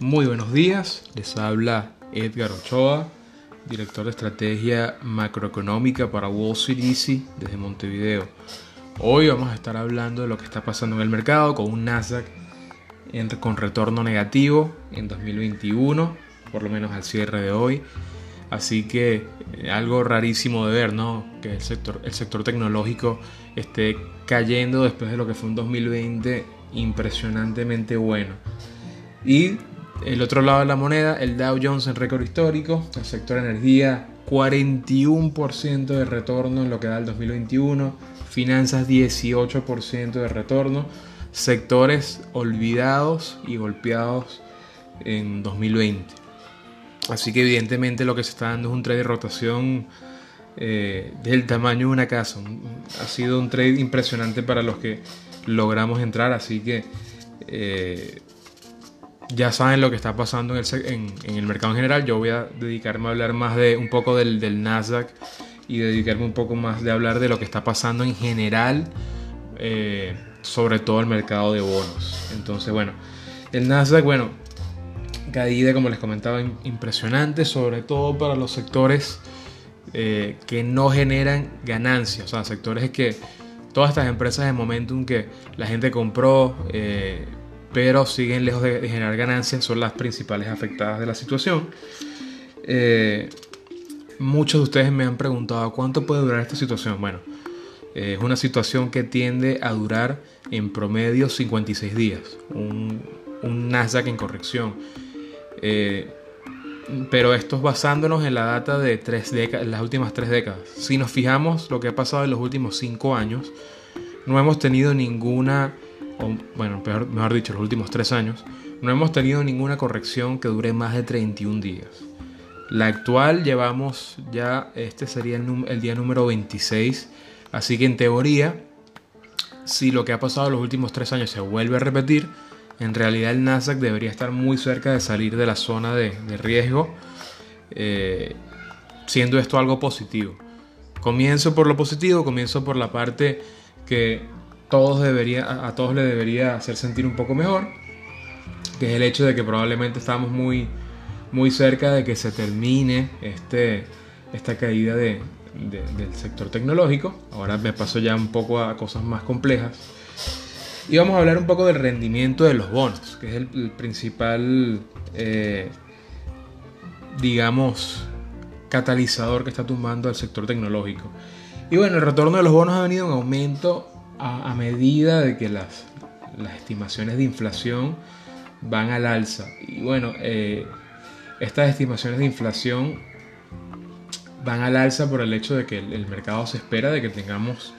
Muy buenos días, les habla Edgar Ochoa, director de estrategia macroeconómica para Wall Street Easy desde Montevideo. Hoy vamos a estar hablando de lo que está pasando en el mercado con un Nasdaq con retorno negativo en 2021, por lo menos al cierre de hoy. Así que algo rarísimo de ver, ¿no? Que el sector, el sector tecnológico esté cayendo después de lo que fue un 2020 impresionantemente bueno. Y el otro lado de la moneda, el Dow Jones en récord histórico, el sector energía 41% de retorno en lo que da el 2021, finanzas 18% de retorno, sectores olvidados y golpeados en 2020. Así que evidentemente lo que se está dando es un trade de rotación eh, del tamaño de una casa. Ha sido un trade impresionante para los que logramos entrar, así que eh, ya saben lo que está pasando en el, mercado en general. Yo voy a dedicarme a hablar más de un poco del, Nasdaq y dedicarme un poco más de hablar de lo que está pasando en general, eh, sobre todo el mercado de bonos. Entonces, bueno, el Nasdaq, bueno, caída, como les comentaba, impresionante, sobre todo para los sectores eh, que no generan ganancias, o sea, sectores que todas estas empresas de momentum que la gente compró, eh, pero siguen lejos de, generar ganancias, son las principales afectadas de la situación. Eh, muchos de ustedes me han preguntado cuánto puede durar esta situación. Bueno, es una situación que tiende a durar en promedio 56 días, un, un Nasdaq en corrección. Eh, pero esto es basándonos en la data de tres las últimas tres décadas. Si nos fijamos lo que ha pasado en los últimos cinco años, no hemos tenido ninguna bueno, mejor dicho, los últimos tres años, no hemos tenido ninguna corrección que dure más de 31 días. La actual llevamos ya, este sería el, día número 26, así que en teoría, si lo que ha pasado en los últimos tres años se vuelve a repetir, en realidad el Nasdaq debería estar muy cerca de salir de la zona de, riesgo, eh, siendo esto algo positivo. Comienzo por lo positivo, comienzo por la parte que todos debería, a todos le debería hacer sentir un poco mejor, que es el hecho de que probablemente estamos muy, muy cerca de que se termine este, esta caída de, del sector tecnológico. Ahora me paso ya un poco a cosas más complejas. Y vamos a hablar un poco del rendimiento de los bonos, que es el, principal, eh, digamos, catalizador que está tumbando el sector tecnológico. Y bueno, el retorno de los bonos ha venido en aumento a, medida de que las, estimaciones de inflación van al alza. Y bueno, eh, estas estimaciones de inflación van al alza por el hecho de que el, mercado se espera de que tengamos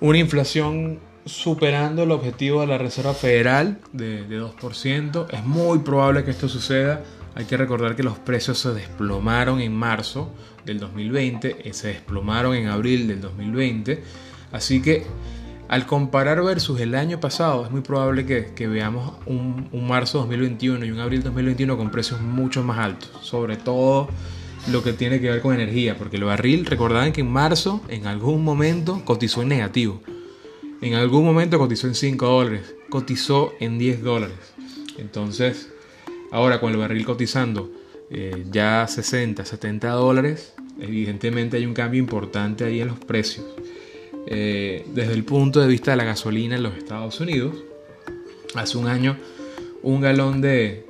una inflación superando el objetivo de la Reserva Federal de, de 2%. Es muy probable que esto suceda. Hay que recordar que los precios se desplomaron en marzo del 2020, se desplomaron en abril del 2020 Así que al comparar versus el año pasado, es muy probable que, veamos un, marzo 2021 y un abril 2021 con precios mucho más altos, sobre todo lo que tiene que ver con energía, porque el barril, recordaban que en marzo en algún momento cotizó en negativo, en algún momento cotizó en 5 dólares, cotizó en 10 dólares. Entonces, ahora con el barril cotizando eh, ya 60, 70 dólares, evidentemente hay un cambio importante ahí en los precios. Eh, desde el punto de vista de la gasolina en los Estados Unidos. Hace un año un galón de,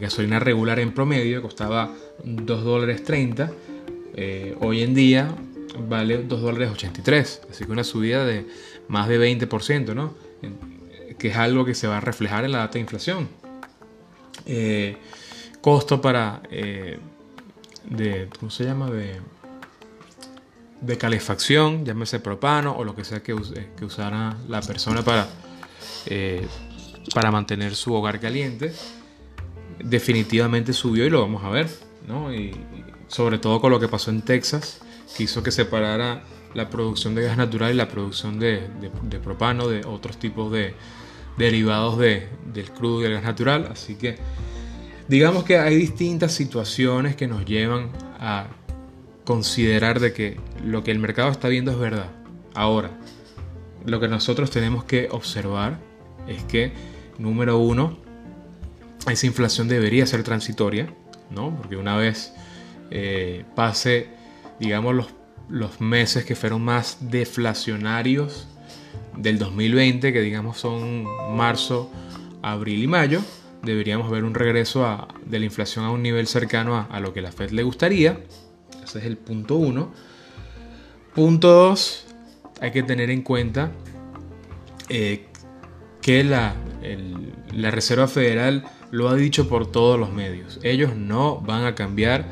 gasolina regular en promedio costaba 2 dólares 30. Eh, hoy en día vale 2 dólares 83. Así que una subida de más de 20%, ¿no? Que es algo que se va a reflejar en la data de inflación. Eh, costo para... de, ¿Cómo se llama? De de calefacción, llámese propano o lo que sea que, use, que usara la persona para, eh, para mantener su hogar caliente, definitivamente subió y lo vamos a ver, ¿no? Y, sobre todo con lo que pasó en Texas, que que separara la producción de gas natural y la producción de, propano, de otros tipos de derivados del crudo y el gas natural. Así que digamos que hay distintas situaciones que nos llevan a considerar de que lo que el mercado está viendo es verdad. Ahora, lo que nosotros tenemos que observar es que, número uno, esa inflación debería ser transitoria, ¿no? Porque una vez eh, pase, digamos, los, los meses que fueron más deflacionarios del 2020, que digamos son marzo, abril y mayo, deberíamos ver un regreso a, de la inflación a un nivel cercano a, a, lo que la Fed le gustaría. Ese es el punto uno. Punto dos, hay que tener en cuenta eh, que la, la Reserva Federal lo ha dicho por todos los medios. Ellos no van a cambiar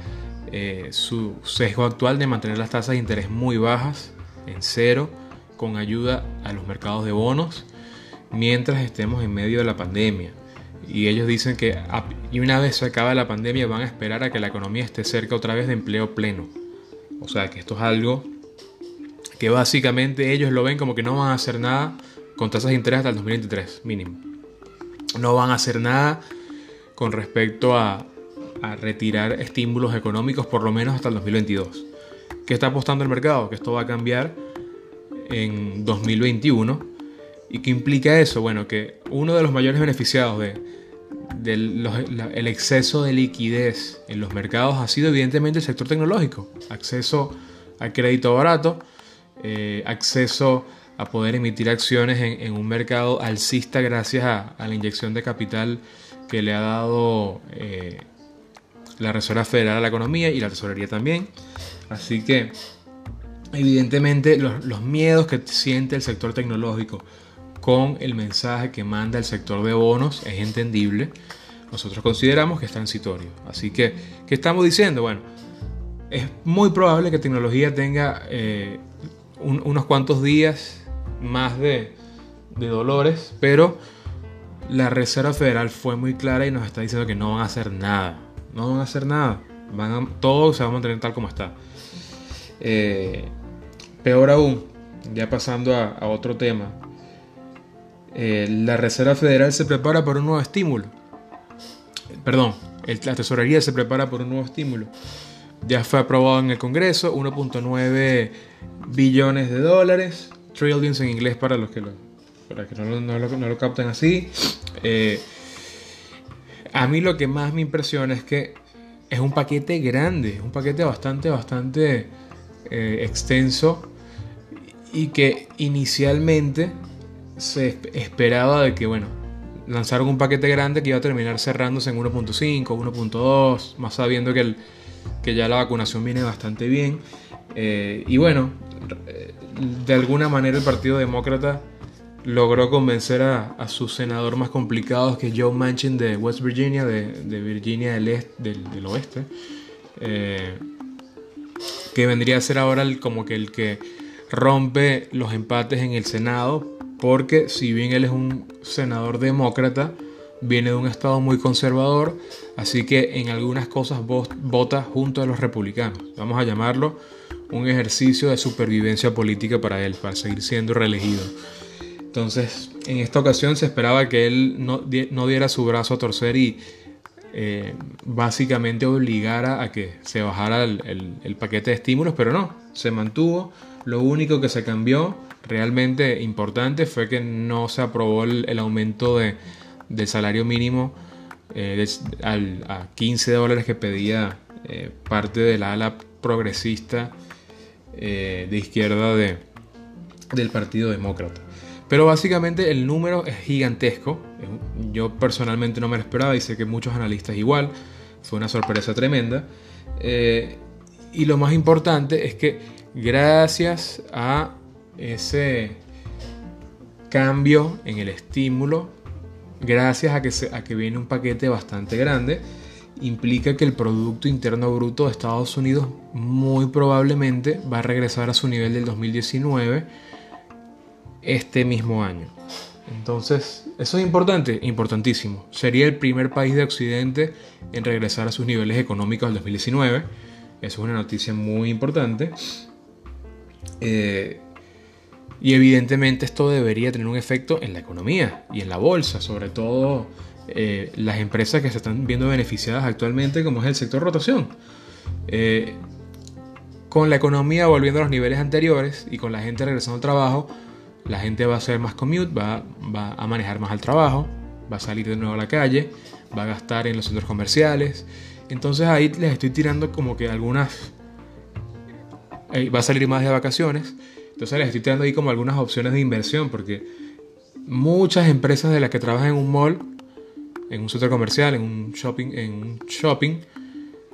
eh, su sesgo actual de mantener las tasas de interés muy bajas, en cero, con ayuda a los mercados de bonos, mientras estemos en medio de la pandemia. Y ellos dicen que y una vez se acaba la pandemia van a esperar a que la economía esté cerca otra vez de empleo pleno. O sea que esto es algo que básicamente ellos lo ven como que no van a hacer nada con tasas de interés hasta el 2023 mínimo. No van a hacer nada con respecto a, a retirar estímulos económicos por lo menos hasta el 2022. ¿Qué está apostando el mercado? Que esto va a cambiar en 2021. ¿Y qué implica eso? Bueno, que uno de los mayores beneficiados de, el exceso de liquidez en los mercados ha sido evidentemente el sector tecnológico. Acceso a crédito barato, eh, acceso a poder emitir acciones en, un mercado alcista gracias a, la inyección de capital que le ha dado eh, la Reserva Federal a la economía y la tesorería también. Así que evidentemente los, miedos que siente el sector tecnológico con el mensaje que manda el sector de bonos es entendible. Nosotros consideramos que es transitorio. Así que, ¿qué estamos diciendo? Bueno, es muy probable que tecnología tenga eh, unos cuantos días más de, dolores, pero la Reserva Federal fue muy clara y nos está diciendo que no van a hacer nada. No van a hacer nada. Van todo se va a mantener tal como está. Eh, peor aún, ya pasando a, a otro tema, eh, la Reserva Federal se prepara para un nuevo estímulo. Perdón, la tesorería se prepara por un nuevo estímulo. Ya fue aprobado en el Congreso 1.9 billones de dólares, trillions en inglés para los que, lo, no, lo, no así. Eh, a mí lo que más me impresiona es que es un paquete grande, un paquete bastante, bastante eh, extenso y que inicialmente se esperaba de que, bueno, lanzaron un paquete grande que iba a terminar cerrándose en 1.5, 1.2, más sabiendo que, el, que ya la vacunación viene bastante bien. Eh, y bueno, de alguna manera el Partido Demócrata logró convencer a, a sus senador más complicados, que Joe Manchin de West Virginia, de, Virginia del, este, del, oeste, eh, que vendría a ser ahora como que el que rompe los empates en el Senado porque si bien él es un senador demócrata, viene de un estado muy conservador, así que en algunas cosas vota junto a los republicanos. Vamos a llamarlo un ejercicio de supervivencia política para él, para seguir siendo reelegido. Entonces, en esta ocasión se esperaba que él no, diera su brazo a torcer y eh, básicamente obligara a que se bajara el paquete de estímulos, pero no, se mantuvo. Lo único que se cambió realmente importante fue que no se aprobó el, aumento de, del salario mínimo eh, a 15 dólares que pedía eh, parte de la ala progresista de izquierda de, del Partido Demócrata. Pero básicamente el número es gigantesco. Yo personalmente no me lo esperaba y sé que muchos analistas igual. Fue una sorpresa tremenda. y lo más importante es que gracias a ese cambio en el estímulo, gracias a que, a que viene un paquete bastante grande, implica que el Producto Interno Bruto de Estados Unidos muy probablemente va a regresar a su nivel del 2019 este mismo año. Entonces, eso es importante, importantísimo. Sería el primer país de Occidente en regresar a sus niveles económicos del 2019. Eso es una noticia muy importante. Eh, y evidentemente esto debería tener un efecto en la economía y en la bolsa, sobre todo eh, las empresas que se están viendo beneficiadas actualmente, como es el sector rotación. Eh, con la economía volviendo a los niveles anteriores y con la gente regresando al trabajo, la gente va a hacer más commute, va, a manejar más al trabajo, va a salir de nuevo a la calle, va a gastar en los centros comerciales. Entonces ahí les estoy tirando como que algunas... Eh, va a salir más de vacaciones. Entonces les estoy tirando ahí como algunas opciones de inversión porque muchas empresas de las que trabajan en un mall, en un centro comercial, en un shopping, en un shopping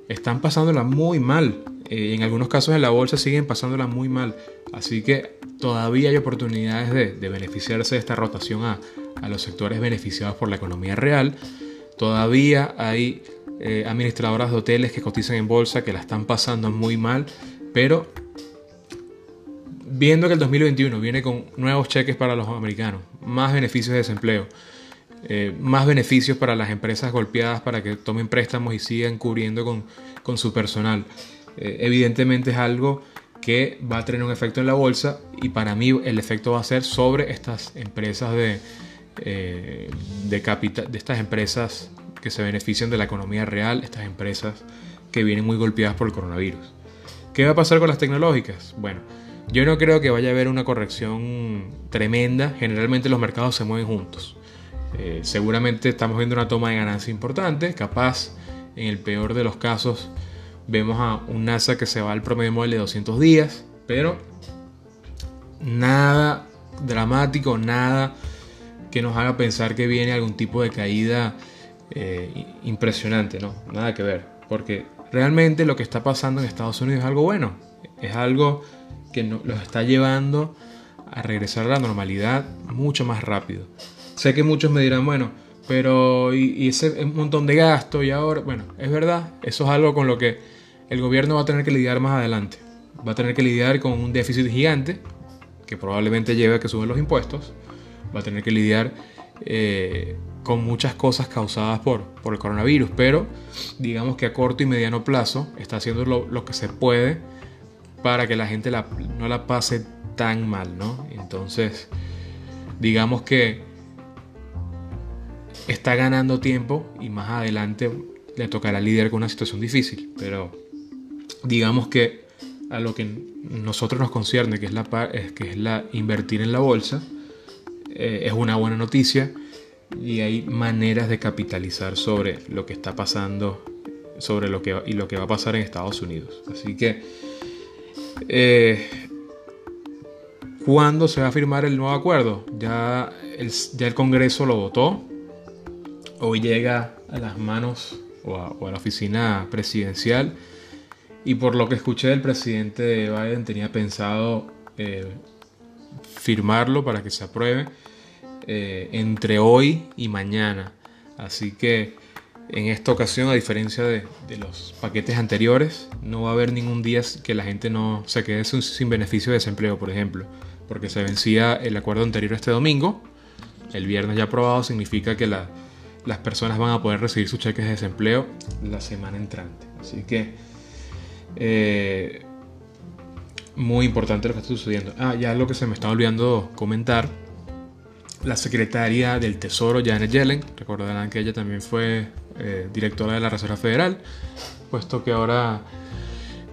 están pasándola muy mal. Eh, en algunos casos en la bolsa siguen pasándola muy mal. Así que todavía hay oportunidades de, beneficiarse de esta rotación a, los sectores beneficiados por la economía real. Todavía hay eh, administradoras de hoteles que cotizan en bolsa que la están pasando muy mal. Pero viendo que el 2021 viene con nuevos cheques para los americanos, más beneficios de desempleo, eh, más beneficios para las empresas golpeadas para que tomen préstamos y sigan cubriendo con, su personal. Eh, evidentemente es algo que va a tener un efecto en la bolsa y para mí el efecto va a ser sobre estas empresas de, eh, de capital, de estas empresas que se benefician de la economía real, estas empresas que vienen muy golpeadas por el coronavirus. ¿Qué va a pasar con las tecnológicas? Bueno, yo no creo que vaya a haber una corrección tremenda. Generalmente los mercados se mueven juntos. Eh, seguramente estamos viendo una toma de ganancia importante, capaz en el peor de los casos vemos a un NASA que se va al promedio móvil de 200 días, pero nada dramático, nada que nos haga pensar que viene algún tipo de caída eh, impresionante, ¿no? Nada que ver, porque realmente lo que está pasando en Estados Unidos es algo bueno, es algo que nos los está llevando a regresar a la normalidad mucho más rápido. Sé que muchos me dirán, bueno, pero y, ese un montón de gasto y ahora, bueno, es verdad, eso es algo con lo que el gobierno va a tener que lidiar más adelante. Va a tener que lidiar con un déficit gigante que probablemente lleve a que suban los impuestos. Va a tener que lidiar eh, con muchas cosas causadas por, por, el coronavirus, pero digamos que a corto y mediano plazo está haciendo lo, lo que se puede para que la gente la, no la pase tan mal, ¿no? Entonces, digamos que está ganando tiempo y más adelante le tocará lidiar con una situación difícil. Pero digamos que a lo que nosotros nos concierne, que es la, que es la invertir en la bolsa, eh, es una buena noticia y hay maneras de capitalizar sobre lo que está pasando sobre lo que y lo que va a pasar en Estados Unidos. Así que eh, ¿cuándo se va a firmar el nuevo acuerdo? Ya ya el Congreso lo votó, hoy llega a las manos o a, la oficina presidencial y por lo que escuché del presidente Biden tenía pensado eh, firmarlo para que se apruebe eh, entre hoy y mañana. Así que en esta ocasión, a diferencia de, los paquetes anteriores, no va a haber ningún día que la gente no se quede sin, sin beneficio de desempleo, por ejemplo, porque se vencía el acuerdo anterior este domingo. El viernes ya aprobado significa que la, las personas van a poder recibir sus cheques de desempleo la semana entrante. Así que eh, muy importante lo que está sucediendo. Ah, ya lo que se me está olvidando comentar. La secretaria del Tesoro, Janet Yellen, recordarán que ella también fue eh, directora de la Reserva Federal, puesto que ahora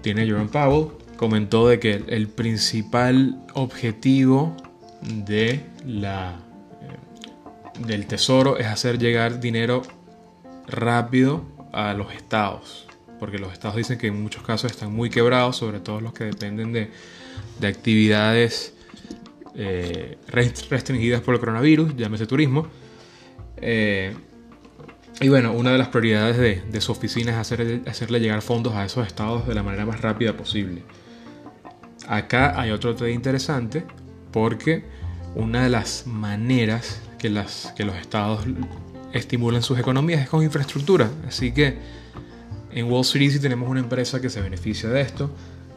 tiene Jerome Powell, comentó de que el principal objetivo de la del tesoro es hacer llegar dinero rápido a los estados, porque los estados dicen que en muchos casos están muy quebrados, sobre todo los que dependen de, actividades eh, restringidas por el coronavirus, llámese turismo. Eh, y bueno, una de las prioridades de, su oficina es hacer, hacerle llegar fondos a esos estados de la manera más rápida posible. Acá hay otro tema interesante porque una de las maneras que, las, que los estados estimulan sus economías es con infraestructura. Así que en Wall Street Easy tenemos una empresa que se beneficia de esto,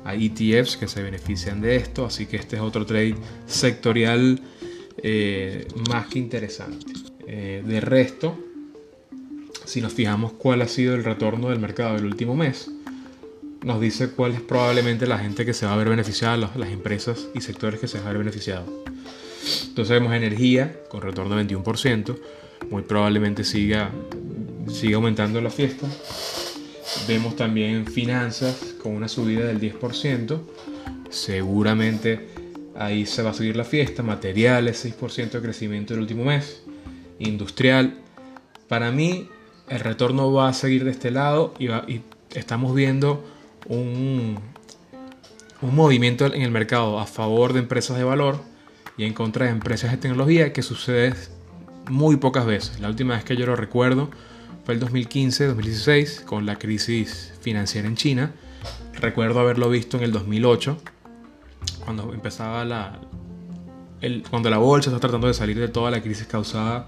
hay ETFs que se benefician de esto, así que este es otro trade sectorial eh, más que interesante. Eh, de resto, si nos fijamos cuál ha sido el retorno del mercado del último mes, nos dice cuál es probablemente la gente que se va a ver beneficiada, las empresas y sectores que se van a ver beneficiados. Entonces vemos energía con retorno de 21%, muy probablemente siga, siga aumentando la fiesta. Vemos también finanzas con una subida del 10%, seguramente Ahí se va a seguir la fiesta. Materiales, 6% de crecimiento el último mes. Industrial. Para mí, el retorno va a seguir de este lado y, y estamos viendo un, un movimiento en el mercado a favor de empresas de valor y en contra de empresas de tecnología que sucede muy pocas veces. La última vez que yo lo recuerdo fue el 2015-2016 con la crisis financiera en China. Recuerdo haberlo visto en el 2008 cuando empezaba la cuando la bolsa está tratando de salir de toda la crisis causada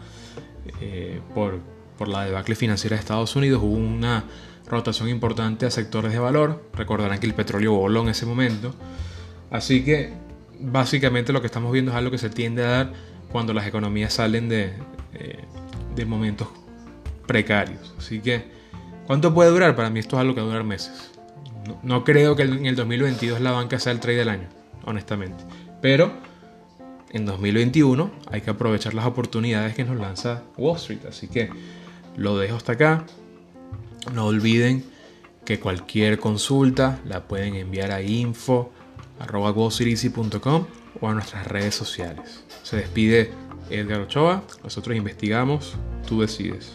eh, por, por la debacle financiera de Estados Unidos hubo una rotación importante a sectores de valor. Recordarán que el petróleo voló en ese momento. Así que básicamente lo que estamos viendo es algo que se tiende a dar cuando las economías salen de, eh, de momentos precarios. Así que, ¿cuánto puede durar? Para mí esto es algo que va meses. No, no creo que en el 2022 la banca sea el trade del año, honestamente. Pero en 2021 hay que aprovechar las oportunidades que nos lanza Wall Street. Así que lo dejo hasta acá. No olviden que cualquier consulta la pueden enviar a info o a nuestras redes sociales. Se despide Edgar Ochoa, nosotros investigamos, tú decides.